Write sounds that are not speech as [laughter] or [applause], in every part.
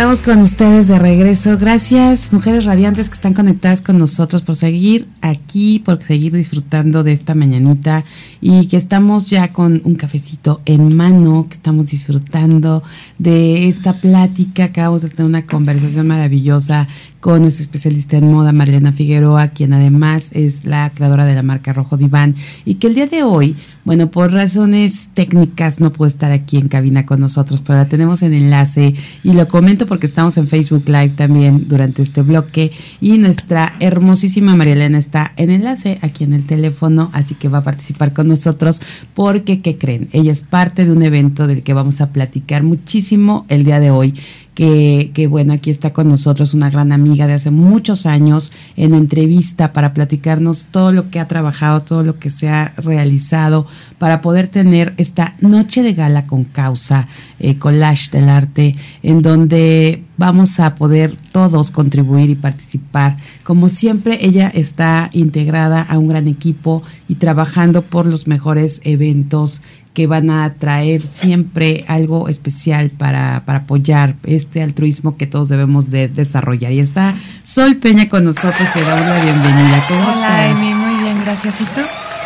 Estamos con ustedes de regreso. Gracias, mujeres radiantes que están conectadas con nosotros por seguir aquí, por seguir disfrutando de esta mañanita y que estamos ya con un cafecito en mano, que estamos disfrutando de esta plática. Acabamos de tener una conversación maravillosa con nuestra especialista en moda, Mariana Figueroa, quien además es la creadora de la marca Rojo Diván y que el día de hoy, bueno, por razones técnicas no puede estar aquí en cabina con nosotros, pero la tenemos en enlace y lo comento porque estamos en Facebook Live también durante este bloque y nuestra hermosísima María Elena está en enlace aquí en el teléfono, así que va a participar con nosotros porque, ¿qué creen? Ella es parte de un evento del que vamos a platicar muchísimo el día de hoy que, bueno, aquí está con nosotros una gran amiga de hace muchos años en entrevista para platicarnos todo lo que ha trabajado, todo lo que se ha realizado para poder tener esta noche de gala con causa, eh, collage del arte, en donde vamos a poder todos contribuir y participar. Como siempre, ella está integrada a un gran equipo y trabajando por los mejores eventos que van a traer siempre algo especial para, para apoyar este altruismo que todos debemos de desarrollar. Y está Sol Peña con nosotros, te damos la bienvenida. ¿Cómo Hola, Emi, muy bien, gracias. ¿Y tú?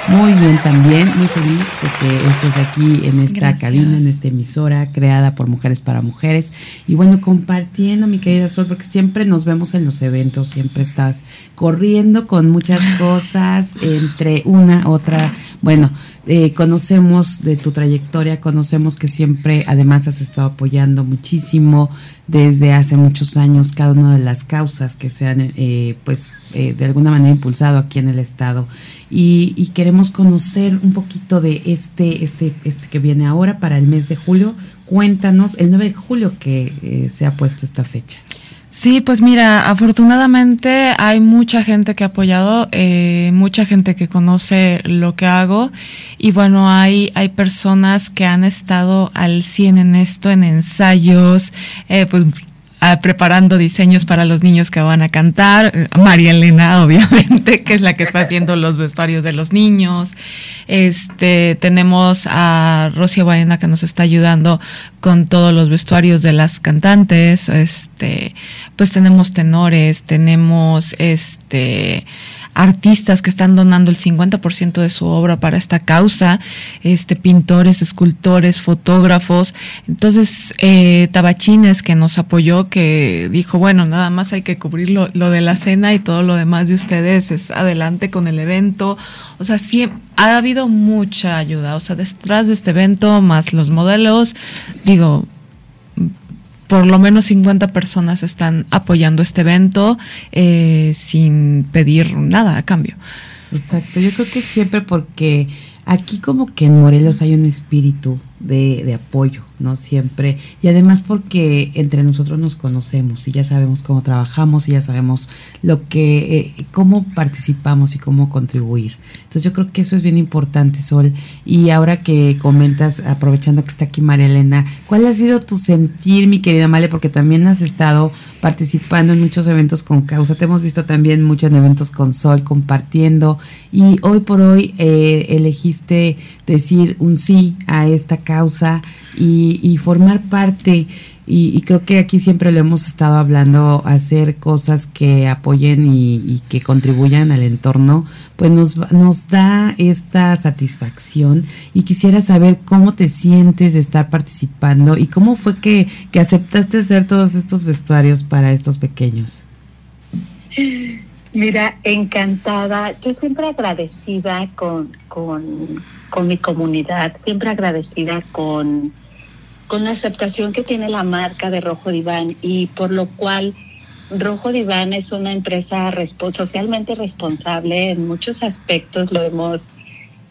Muy bien también, muy feliz de que estés aquí en esta cabina, en esta emisora creada por Mujeres para Mujeres. Y bueno, compartiendo, mi querida Sol, porque siempre nos vemos en los eventos, siempre estás corriendo con muchas [laughs] cosas, entre una, otra. Bueno, eh, conocemos de tu trayectoria, conocemos que siempre además has estado apoyando muchísimo desde hace muchos años cada una de las causas que se han eh, pues eh, de alguna manera impulsado aquí en el estado y, y, queremos conocer un poquito de este, este, este que viene ahora para el mes de julio. Cuéntanos el 9 de julio que se ha puesto esta fecha. Sí, pues mira, afortunadamente hay mucha gente que ha apoyado, eh, mucha gente que conoce lo que hago y bueno, hay, hay personas que han estado al 100 en esto, en ensayos, eh, pues preparando diseños para los niños que van a cantar. María Elena, [laughs] obviamente, que es la que está haciendo los vestuarios de los niños. Este, tenemos a Rosia Baena que nos está ayudando con todos los vestuarios de las cantantes. Este, pues tenemos tenores, tenemos este artistas que están donando el 50% de su obra para esta causa, este, pintores, escultores, fotógrafos. Entonces, eh, Tabachines que nos apoyó, que dijo, bueno, nada más hay que cubrir lo, de la cena y todo lo demás de ustedes es adelante con el evento. O sea, sí, ha habido mucha ayuda. O sea, detrás de este evento, más los modelos, digo, por lo menos 50 personas están apoyando este evento eh, sin pedir nada a cambio. Exacto, yo creo que siempre porque aquí como que en Morelos hay un espíritu de, de, apoyo, ¿no? Siempre. Y además porque entre nosotros nos conocemos y ya sabemos cómo trabajamos y ya sabemos lo que, eh, cómo participamos y cómo contribuir. Entonces yo creo que eso es bien importante, Sol. Y ahora que comentas, aprovechando que está aquí María Elena, ¿cuál ha sido tu sentir, mi querida Male? Porque también has estado participando en muchos eventos con causa. Te hemos visto también mucho en eventos con Sol, compartiendo. Y hoy por hoy eh, elegiste decir un sí a esta causa y, formar parte. Y, creo que aquí siempre le hemos estado hablando, hacer cosas que apoyen y, que contribuyan al entorno, pues nos, nos da esta satisfacción. Y quisiera saber cómo te sientes de estar participando y cómo fue que, que aceptaste hacer todos estos vestuarios para estos pequeños. Mira, encantada. Yo siempre agradecida con, con con mi comunidad, siempre agradecida con, con la aceptación que tiene la marca de Rojo Diván y por lo cual Rojo Diván es una empresa socialmente responsable en muchos aspectos, lo hemos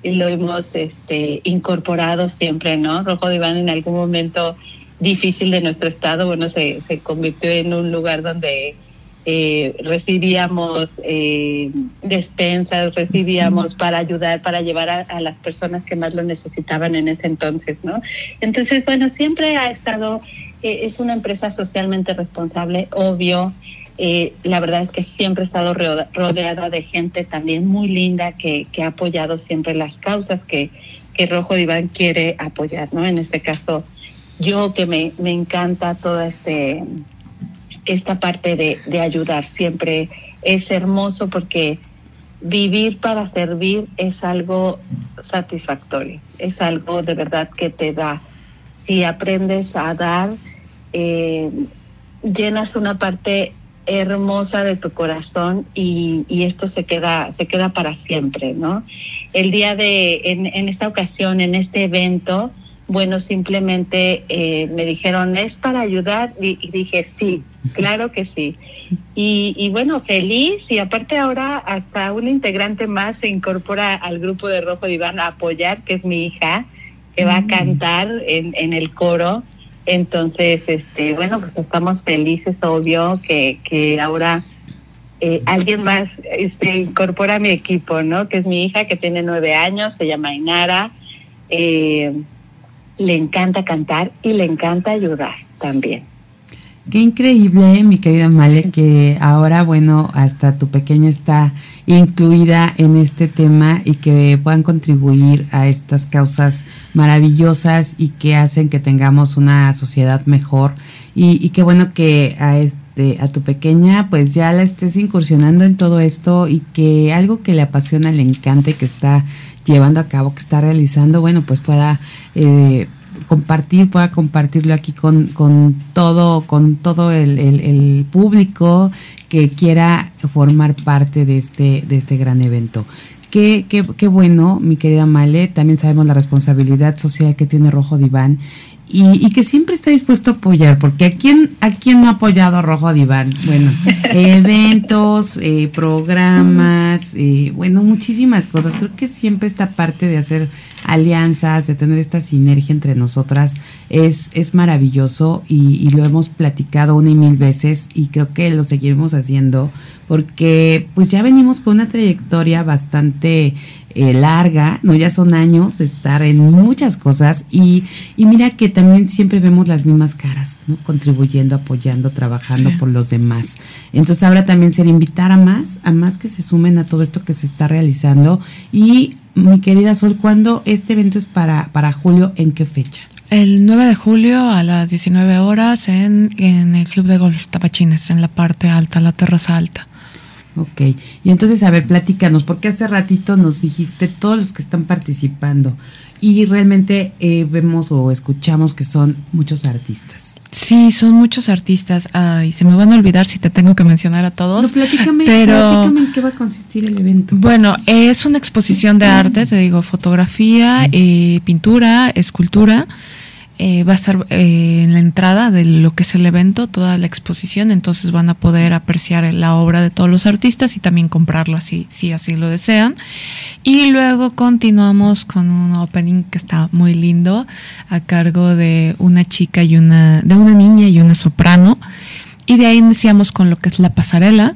lo hemos este, incorporado siempre, ¿no? Rojo Diván en algún momento difícil de nuestro estado, bueno, se, se convirtió en un lugar donde eh, recibíamos eh, despensas, recibíamos para ayudar, para llevar a, las personas que más lo necesitaban en ese entonces, ¿no? Entonces, bueno, siempre ha estado, eh, es una empresa socialmente responsable, obvio. Eh, la verdad es que siempre he estado rodeada de gente también muy linda que, que ha apoyado siempre las causas que, que Rojo Diván quiere apoyar, ¿no? En este caso, yo que me, me encanta todo este esta parte de, de ayudar. Siempre es hermoso porque vivir para servir es algo satisfactorio, es algo de verdad que te da. Si aprendes a dar, eh, llenas una parte hermosa de tu corazón y, y, esto se queda se queda para siempre no el día de en, en esta ocasión en este evento bueno simplemente eh, me dijeron es para ayudar y, y, dije sí claro que sí y, y bueno feliz y aparte ahora hasta un integrante más se incorpora al grupo de Rojo Diván a apoyar que es mi hija que va a cantar en, en el coro entonces, este, bueno, pues estamos felices, obvio, que, que ahora eh, alguien más se este, incorpora a mi equipo, ¿no? Que es mi hija, que tiene nueve años, se llama Inara. Eh, le encanta cantar y le encanta ayudar también. Qué increíble, mi querida Male, que ahora, bueno, hasta tu pequeña está incluida en este tema y que puedan contribuir a estas causas maravillosas y que hacen que tengamos una sociedad mejor. Y, y qué bueno que a este, a tu pequeña, pues ya la estés incursionando en todo esto y que algo que le apasiona, le encante, que está llevando a cabo, que está realizando, bueno, pues pueda eh, compartir, pueda compartirlo aquí con, con todo, con todo el, el, el, público que quiera formar parte de este, de este gran evento. Qué, qué, qué bueno, mi querida Male, también sabemos la responsabilidad social que tiene Rojo Diván y, y, que siempre está dispuesto a apoyar, porque ¿a quién, a quién no ha apoyado a Rojo Diván? Bueno, [laughs] eventos, eh, programas, eh, bueno, muchísimas cosas. Creo que siempre esta parte de hacer alianzas, de tener esta sinergia entre nosotras, es, es maravilloso y, y lo hemos platicado una y mil veces y creo que lo seguiremos haciendo porque pues ya venimos con una trayectoria bastante eh, larga, ¿no? Ya son años de estar en muchas cosas y, y mira que también siempre vemos las mismas caras, ¿no? Contribuyendo, apoyando, trabajando sí. por los demás. Entonces ahora también ser invitar a más, a más que se sumen a todo esto que se está realizando. Y mi querida Sol, ¿cuándo este evento es para, para julio? ¿En qué fecha? El 9 de julio a las 19 horas en, en el Club de Golf Tapachines, en la parte alta, la terraza alta. Ok, y entonces, a ver, platícanos, porque hace ratito nos dijiste todos los que están participando y realmente eh, vemos o escuchamos que son muchos artistas. Sí, son muchos artistas. Ay, se me van a olvidar si te tengo que mencionar a todos. No, platícame, pero, platícame en qué va a consistir el evento. Bueno, es una exposición de arte, te digo, fotografía, eh, pintura, escultura. Eh, va a estar eh, en la entrada de lo que es el evento, toda la exposición, entonces van a poder apreciar la obra de todos los artistas y también comprarla si, si así lo desean. Y luego continuamos con un opening que está muy lindo a cargo de una chica y una, de una niña y una soprano. Y de ahí iniciamos con lo que es la pasarela,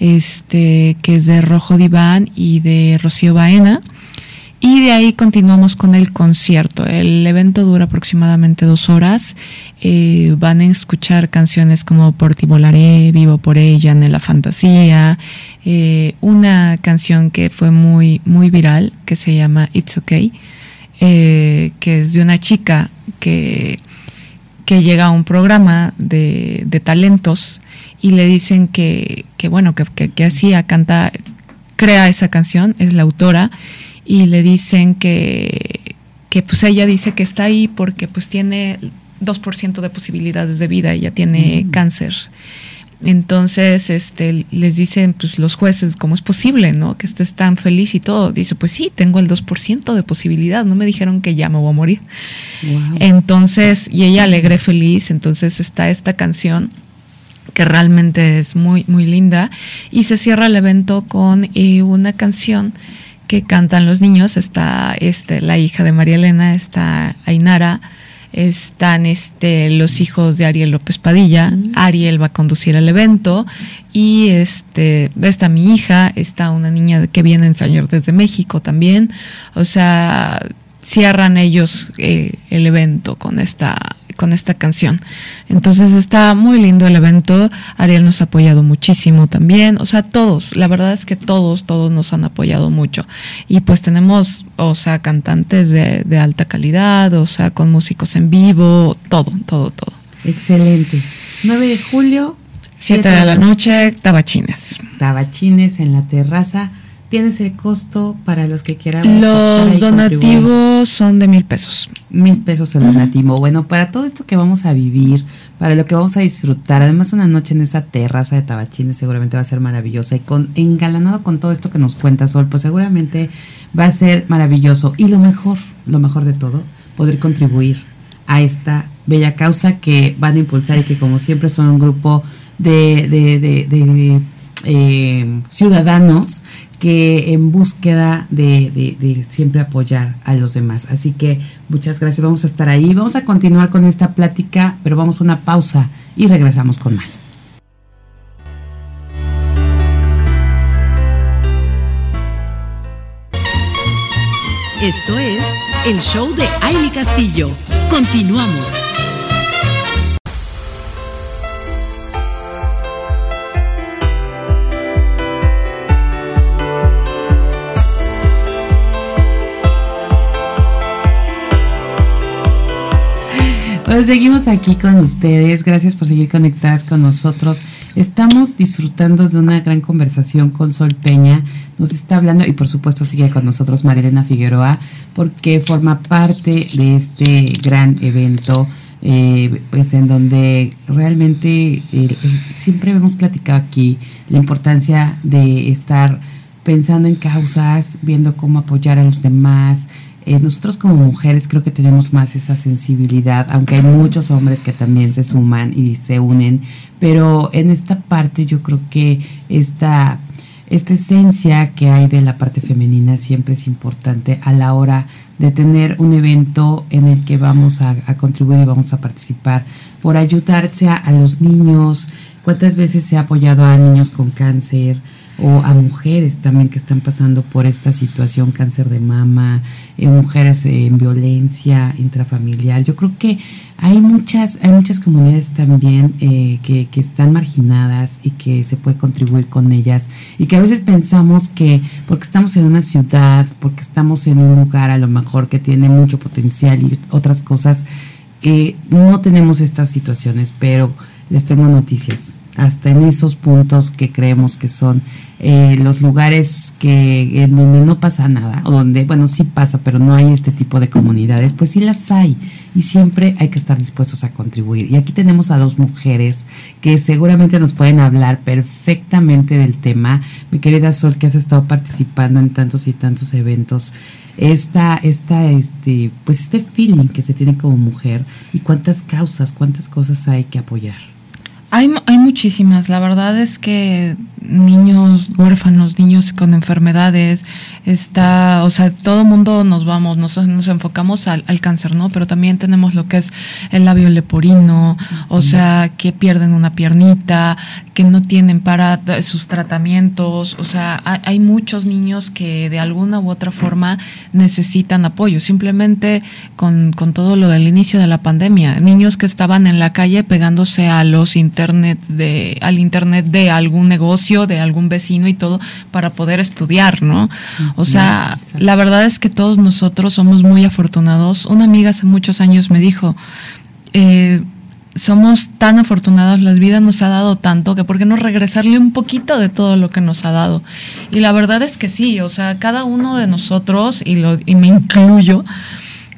este, que es de Rojo Diván y de Rocío Baena. Y de ahí continuamos con el concierto. El evento dura aproximadamente dos horas. Eh, van a escuchar canciones como Por ti volaré, Vivo por ella, en la fantasía. Eh, una canción que fue muy, muy viral, que se llama It's Okay, eh, que es de una chica que, que llega a un programa de, de talentos y le dicen que, que bueno, que, que, que hacía, canta, crea esa canción, es la autora y le dicen que, que pues ella dice que está ahí porque pues tiene 2% de posibilidades de vida, ella tiene mm. cáncer. Entonces, este, les dicen pues los jueces, ¿cómo es posible, no? Que estés tan feliz y todo. Dice, pues sí, tengo el 2% de posibilidad, no me dijeron que ya me voy a morir. Wow. Entonces, y ella alegre, feliz, entonces está esta canción que realmente es muy, muy linda y se cierra el evento con eh, una canción que cantan los niños, está este, la hija de María Elena, está Ainara, están este, los hijos de Ariel López Padilla, mm. Ariel va a conducir el evento y este, está mi hija, está una niña que viene a ensayar desde México también, o sea, cierran ellos eh, el evento con esta con esta canción. Entonces está muy lindo el evento. Ariel nos ha apoyado muchísimo también. O sea, todos, la verdad es que todos, todos nos han apoyado mucho. Y pues tenemos, o sea, cantantes de, de alta calidad, o sea, con músicos en vivo, todo, todo, todo. Excelente. 9 de julio 7 de la noche, tabachines. Tabachines en la terraza. ¿Tienes el costo para los que quieran? Los donativos son de mil pesos. Mil pesos el donativo. Bueno, para todo esto que vamos a vivir, para lo que vamos a disfrutar, además una noche en esa terraza de tabachines seguramente va a ser maravillosa y con engalanado con todo esto que nos cuenta Sol, pues seguramente va a ser maravilloso. Y lo mejor, lo mejor de todo, poder contribuir a esta bella causa que van a impulsar y que como siempre son un grupo de, de, de, eh, ciudadanos que en búsqueda de, de, siempre apoyar a los demás. Así que muchas gracias, vamos a estar ahí, vamos a continuar con esta plática, pero vamos a una pausa y regresamos con más. Esto es el show de Aile Castillo. Continuamos. Pues seguimos aquí con ustedes. Gracias por seguir conectadas con nosotros. Estamos disfrutando de una gran conversación con Sol Peña. Nos está hablando y por supuesto sigue con nosotros Marilena Figueroa porque forma parte de este gran evento. Eh, pues en donde realmente siempre hemos platicado aquí la importancia de estar pensando en causas, viendo cómo apoyar a los demás, eh, nosotros como mujeres creo que tenemos más esa sensibilidad, aunque hay muchos hombres que también se suman y se unen, pero en esta parte yo creo que esta, esta esencia que hay de la parte femenina siempre es importante a la hora de tener un evento en el que vamos a, contribuir y vamos a participar por ayudarse a los niños. ¿Cuántas veces se ha apoyado a niños con cáncer? O a mujeres también que están pasando por esta situación, cáncer de mama, eh, mujeres en violencia intrafamiliar. Yo creo que hay muchas, hay muchas comunidades también eh, que, que, están marginadas y que se puede contribuir con ellas y que a veces pensamos que porque estamos en una ciudad, porque estamos en un lugar a lo mejor que tiene mucho potencial y otras cosas, eh, no tenemos estas situaciones, pero les tengo noticias hasta en esos puntos que creemos que son eh, los lugares que en donde no pasa nada, o donde, bueno, sí pasa, pero no hay este tipo de comunidades, pues sí las hay y siempre hay que estar dispuestos a contribuir. Y aquí tenemos a dos mujeres que seguramente nos pueden hablar perfectamente del tema. Mi querida Sol, que has estado participando en tantos y tantos eventos, esta, esta, este, pues este feeling que se tiene como mujer y cuántas causas, cuántas cosas hay que apoyar. Hay, hay muchísimas. La verdad es que niños huérfanos, niños con enfermedades, está, o sea, todo mundo nos vamos, nos, nos enfocamos al, cáncer, ¿no? Pero también tenemos lo que es el labio leporino, o sea, que pierden una piernita, que no tienen para sus tratamientos, o sea, hay, muchos niños que de alguna u otra forma necesitan apoyo, simplemente con, con todo lo del inicio de la pandemia, niños que estaban en la calle pegándose a los internet de, al internet de algún negocio, de algún vecino y todo para poder estudiar, ¿no? O sea, la verdad es que todos nosotros somos muy afortunados. Una amiga hace muchos años me dijo, eh, somos tan afortunados, la vida nos ha dado tanto que por qué no regresarle un poquito de todo lo que nos ha dado. Y la verdad es que sí, o sea, cada uno de nosotros, y, lo, y me incluyo,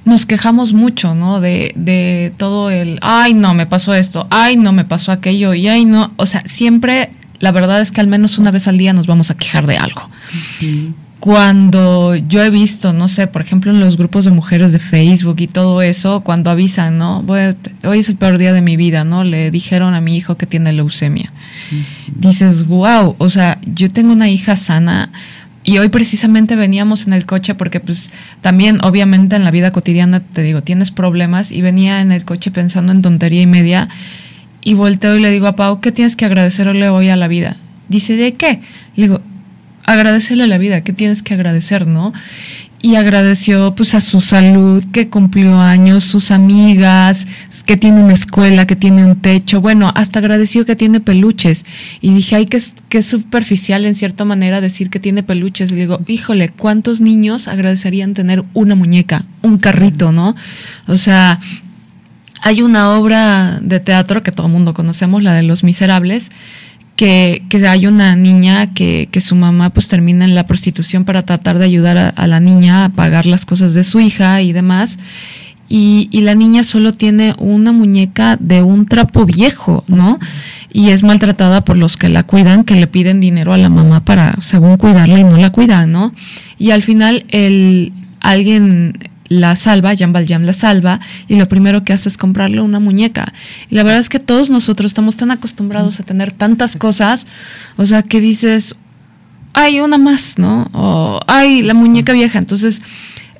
nos quejamos mucho, ¿no? De, de todo el, ay, no, me pasó esto, ay, no, me pasó aquello, y ay, no, o sea, siempre la verdad es que al menos una vez al día nos vamos a quejar de algo. Cuando yo he visto, no sé, por ejemplo, en los grupos de mujeres de Facebook y todo eso, cuando avisan, ¿no? hoy es el peor día de mi vida, ¿no? Le dijeron a mi hijo que tiene leucemia. Dices, wow, o sea, yo tengo una hija sana. Y hoy precisamente veníamos en el coche porque pues también obviamente en la vida cotidiana te digo, tienes problemas y venía en el coche pensando en tontería y media y volteo y le digo a Pau, ¿qué tienes que agradecerle hoy a la vida? Dice, ¿de qué? Le digo, agradecerle a la vida, ¿qué tienes que agradecer, no? Y agradeció pues a su salud, que cumplió años, sus amigas, que tiene una escuela, que tiene un techo, bueno, hasta agradeció que tiene peluches. Y dije, ay, que es, superficial en cierta manera decir que tiene peluches. Y digo, híjole, ¿cuántos niños agradecerían tener una muñeca, un carrito, no? O sea, hay una obra de teatro que todo el mundo conocemos, la de Los Miserables, que, que hay una niña que, que, su mamá pues termina en la prostitución para tratar de ayudar a la niña a pagar las cosas de su hija y demás. Y, y, la niña solo tiene una muñeca de un trapo viejo, ¿no? Y es maltratada por los que la cuidan, que le piden dinero a la mamá para, según cuidarla y no la cuidan, ¿no? Y al final el, alguien la salva, Jean Valjean la salva, y lo primero que hace es comprarle una muñeca. Y la verdad es que todos nosotros estamos tan acostumbrados a tener tantas cosas, o sea, que dices, hay una más, ¿no? O hay la muñeca vieja. Entonces,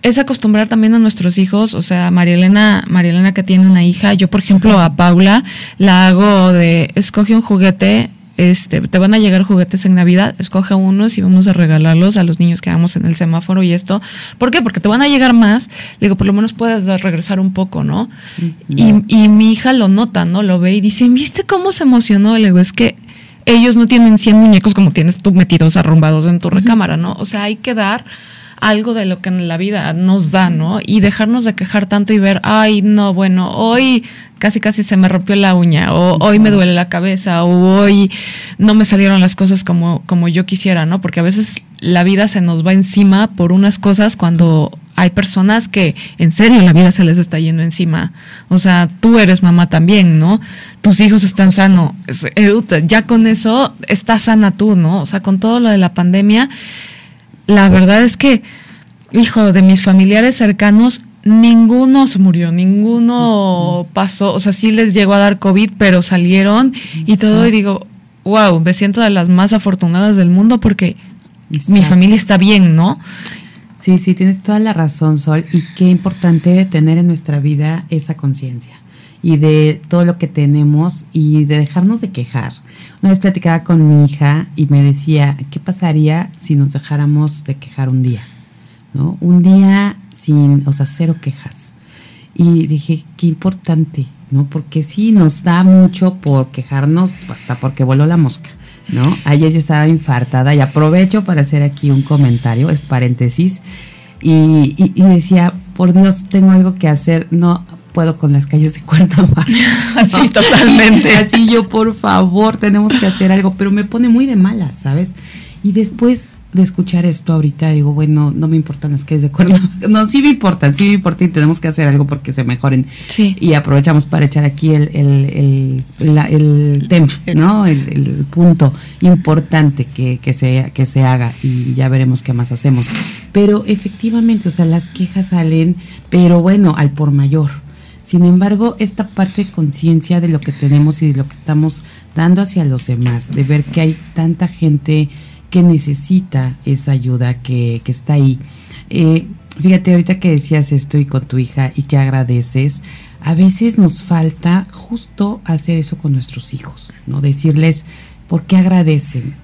es acostumbrar también a nuestros hijos, o sea, María Elena, María Elena que tiene una hija, yo por ejemplo a Paula la hago de, escoge un juguete, este, te van a llegar juguetes en Navidad, escoge unos y vamos a regalarlos a los niños que vamos en el semáforo y esto. ¿Por qué? Porque te van a llegar más. Digo, por lo menos puedes regresar un poco, ¿no? Y, y, mi hija lo nota, ¿no? Lo ve y dice, ¿viste cómo se emocionó? Le digo, es que ellos no tienen 100 muñecos como tienes tú metidos arrumbados en tu recámara, ¿no? O sea, hay que dar algo de lo que en la vida nos da, ¿no? Y dejarnos de quejar tanto y ver, ay, no, bueno, hoy casi casi se me rompió la uña, o hoy me duele la cabeza, o hoy no me salieron las cosas como, como yo quisiera, ¿no? Porque a veces la vida se nos va encima por unas cosas cuando hay personas que en serio la vida se les está yendo encima. O sea, tú eres mamá también, ¿no? Tus hijos están sanos. Ya con eso estás sana tú, ¿no? O sea, con todo lo de la pandemia la verdad es que, hijo, de mis familiares cercanos, ninguno se murió, ninguno pasó, o sea, sí les llegó a dar COVID, pero salieron y todo, y digo, wow, me siento de las más afortunadas del mundo porque mi familia está bien, ¿no? Sí, sí, tienes toda la razón, Sol, y qué importante tener en nuestra vida esa conciencia y de todo lo que tenemos y de dejarnos de quejar. Una vez platicaba con mi hija y me decía, ¿qué pasaría si nos dejáramos de quejar un día? ¿No? Un día sin, o sea, cero quejas. Y dije, qué importante, ¿no? Porque sí nos da mucho por quejarnos, hasta porque voló la mosca, ¿no? Ayer yo estaba infartada y aprovecho para hacer aquí un comentario, es paréntesis, y, y, y decía, por Dios, tengo algo que hacer, no, puedo con las calles de Cuernavaca. Así, [laughs] totalmente. [laughs] Así yo, por favor, tenemos que hacer algo, pero me pone muy de malas, ¿sabes? Y después de escuchar esto ahorita, digo, bueno, no me importan las calles de Cuernavaca. No, sí me importan, sí me importan y tenemos que hacer algo porque se mejoren. Sí. Y aprovechamos para echar aquí el, el, el, la, el tema, ¿no? El, punto importante que, que, se, que se haga y ya veremos qué más hacemos. Pero efectivamente, o sea, las quejas salen, pero bueno, al por mayor. Sin embargo, esta parte de conciencia de lo que tenemos y de lo que estamos dando hacia los demás, de ver que hay tanta gente que necesita esa ayuda, que, que está ahí. Eh, fíjate, ahorita que decías esto y con tu hija y que agradeces, a veces nos falta justo hacer eso con nuestros hijos, ¿no? Decirles por qué agradecen,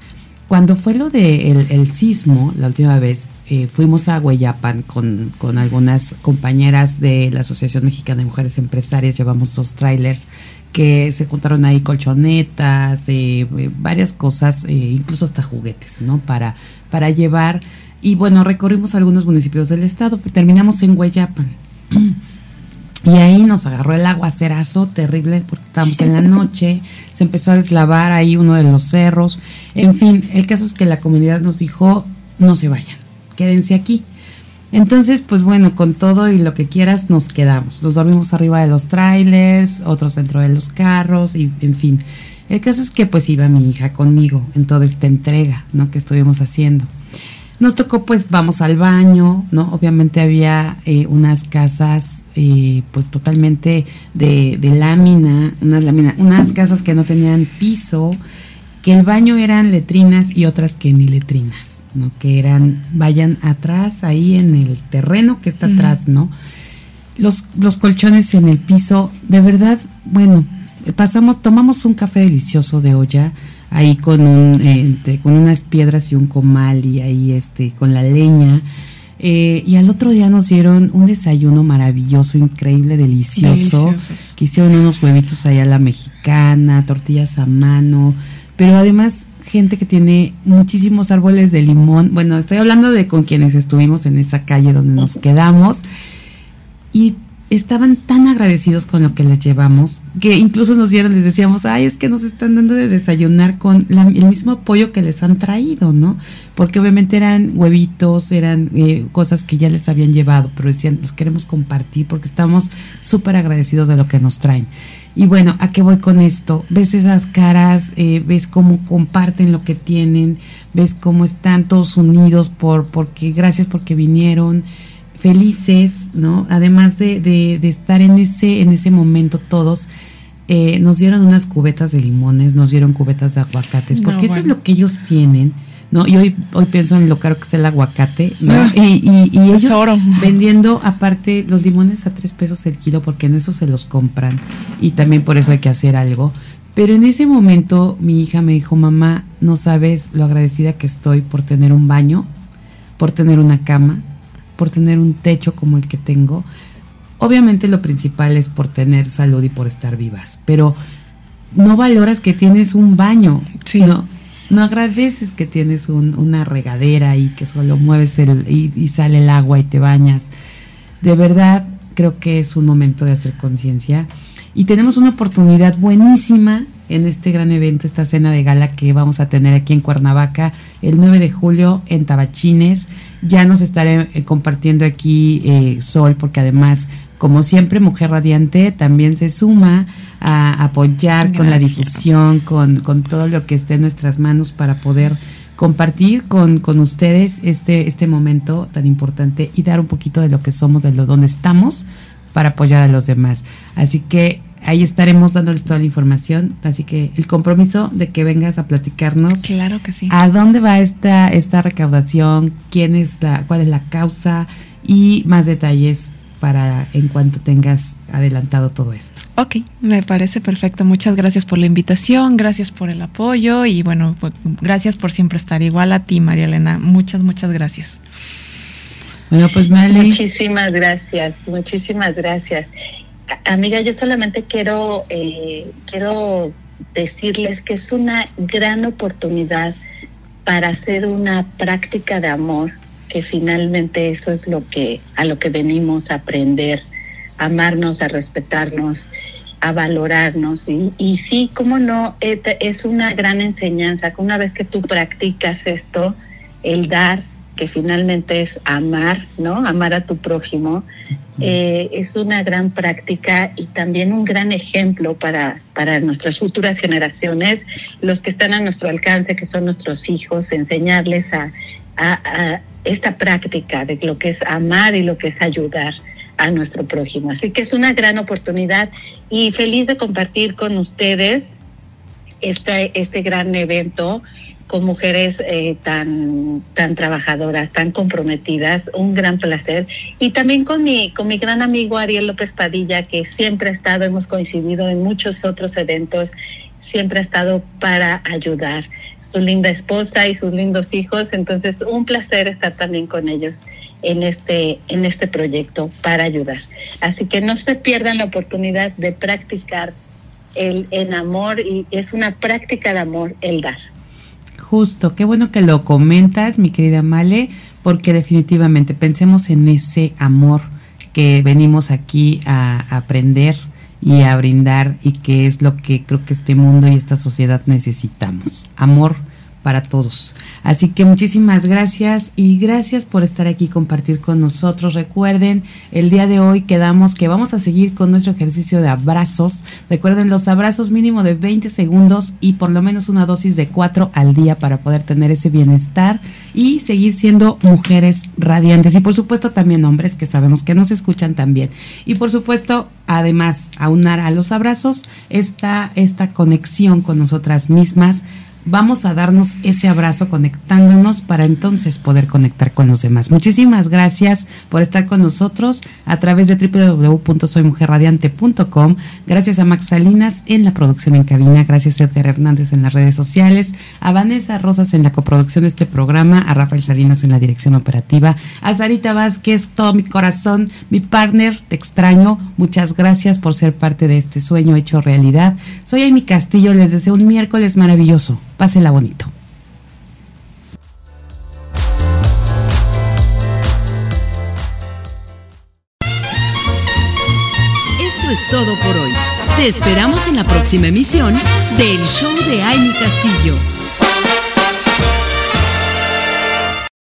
cuando fue lo del de el sismo, la última vez, eh, fuimos a Hueyapan con, con, algunas compañeras de la Asociación Mexicana de Mujeres Empresarias, llevamos dos trailers que se juntaron ahí colchonetas, eh, eh, varias cosas, eh, incluso hasta juguetes, ¿no? Para, para llevar. Y bueno, recorrimos algunos municipios del estado, pero terminamos en Hueyapan. [clears throat] Y ahí nos agarró el aguacerazo terrible porque estábamos en la noche, [laughs] se empezó a deslavar ahí uno de los cerros. En fin, el caso es que la comunidad nos dijo, no se vayan, quédense aquí. Entonces, pues bueno, con todo y lo que quieras nos quedamos. Nos dormimos arriba de los trailers, otros dentro de los carros y en fin. El caso es que pues iba mi hija conmigo en toda esta entrega, ¿no? Que estuvimos haciendo. Nos tocó, pues, vamos al baño, ¿no? Obviamente había eh, unas casas, eh, pues, totalmente de, de lámina, unas lámina, unas casas que no tenían piso, que el baño eran letrinas y otras que ni letrinas, ¿no? Que eran, vayan atrás, ahí en el terreno que está atrás, ¿no? Los, los colchones en el piso, de verdad, bueno, pasamos, tomamos un café delicioso de olla, ahí con un entre, con unas piedras y un comal y ahí este con la leña eh, y al otro día nos dieron un desayuno maravilloso, increíble, delicioso, Deliciosos. que hicieron unos huevitos allá a la mexicana, tortillas a mano, pero además gente que tiene muchísimos árboles de limón. Bueno, estoy hablando de con quienes estuvimos en esa calle donde nos [laughs] quedamos y estaban tan agradecidos con lo que les llevamos que incluso nos dieron, les decíamos, ay, es que nos están dando de desayunar con el mismo apoyo que les han traído, ¿no? Porque obviamente eran huevitos, eran eh, cosas que ya les habían llevado, pero decían, los queremos compartir porque estamos súper agradecidos de lo que nos traen. Y bueno, ¿a qué voy con esto? Ves esas caras, eh, ves cómo comparten lo que tienen, ves cómo están todos unidos por, porque gracias porque vinieron felices, ¿no? Además de, de, estar en ese, en ese momento todos, eh, nos dieron unas cubetas de limones, nos dieron cubetas de aguacates, porque eso es lo que ellos tienen. ¿no? Y hoy, hoy pienso en lo caro que está el aguacate, ¿no? Ah, y, y, y ellos [laughs] vendiendo aparte los limones a tres pesos el kilo, porque en eso se los compran, y también por eso hay que hacer algo. Pero en ese momento mi hija me dijo, mamá, no sabes lo agradecida que estoy por tener un baño, por tener una cama, por tener un techo como el que tengo. Obviamente lo principal es por tener salud y por estar vivas, pero no valoras que tienes un baño, ¿no? No agradeces que tienes una regadera y que solo mueves el, y, sale el agua y te bañas. De verdad, creo que es un momento de hacer conciencia. Y tenemos una oportunidad buenísima en este gran evento, esta cena de gala que vamos a tener aquí en Cuernavaca el 9 de julio en Tabachines. Ya nos estaré eh, compartiendo aquí eh, Sol, porque además, como siempre, Mujer Radiante también se suma a apoyar con la difusión, con, con todo lo que esté en nuestras manos para poder compartir con, con, ustedes este, este momento tan importante y dar un poquito de lo que somos, de lo donde estamos, para apoyar a los demás. Así que ahí estaremos dándoles toda la información. Así que el compromiso de que vengas a platicarnos. Claro que sí. ¿A dónde va esta, esta recaudación? ¿Quién es la, cuál es la causa? Y más detalles para en cuanto tengas adelantado todo esto. Ok, me parece perfecto. Muchas gracias por la invitación, gracias por el apoyo y bueno, pues, gracias por siempre estar igual a ti, María Elena. Muchas, muchas gracias. Bueno, pues Muchísimas gracias, muchísimas gracias. Amiga, yo solamente quiero, eh, quiero decirles que es una gran oportunidad para hacer una práctica de amor, que finalmente eso es lo que a lo que venimos a aprender, a amarnos, a respetarnos, a valorarnos y, y sí, cómo no, es una gran enseñanza que una vez que tú practicas esto, el dar, que finalmente es amar, ¿no? Amar a tu prójimo, eh, es una gran práctica y también un gran ejemplo para, para nuestras futuras generaciones, los que están a nuestro alcance, que son nuestros hijos, enseñarles a, a, esta práctica de lo que es amar y lo que es ayudar a nuestro prójimo. Así que es una gran oportunidad y feliz de compartir con ustedes este, este gran evento con mujeres eh, tan, tan trabajadoras, tan comprometidas, un gran placer. Y también con mi, con mi gran amigo Ariel López Padilla, que siempre ha estado, hemos coincidido en muchos otros eventos, siempre ha estado para ayudar. Su linda esposa y sus lindos hijos, entonces un placer estar también con ellos en este, en este proyecto para ayudar. Así que no se pierdan la oportunidad de practicar el, el amor y es una práctica de amor el dar. Justo, qué bueno que lo comentas, mi querida Male, porque definitivamente pensemos en ese amor que venimos aquí a aprender y a brindar y que es lo que creo que este mundo y esta sociedad necesitamos. Amor para todos. Así que muchísimas gracias y gracias por estar aquí compartir con nosotros. Recuerden, el día de hoy quedamos que vamos a seguir con nuestro ejercicio de abrazos. Recuerden los abrazos mínimo de 20 segundos y por lo menos una dosis de 4 al día para poder tener ese bienestar y seguir siendo mujeres radiantes. Y por supuesto también hombres que sabemos que nos escuchan también. Y por supuesto, además, aunar a los abrazos esta, esta conexión con nosotras mismas vamos a darnos ese abrazo conectándonos para entonces poder conectar con los demás. Muchísimas gracias por estar con nosotros a través de www.soymujerradiante.com. Gracias a Max Salinas en la producción en cabina, gracias a Ether Hernández en las redes sociales, a Vanessa Rosas en la coproducción de este programa, a Rafael Salinas en la dirección operativa, a Sarita Vázquez, todo mi corazón, mi partner, te extraño. Muchas gracias por ser parte de este sueño hecho realidad. Soy Amy Castillo, les deseo un miércoles maravilloso. Pásela bonito. todo por hoy. Te esperamos en la próxima emisión del Show de Amy Castillo.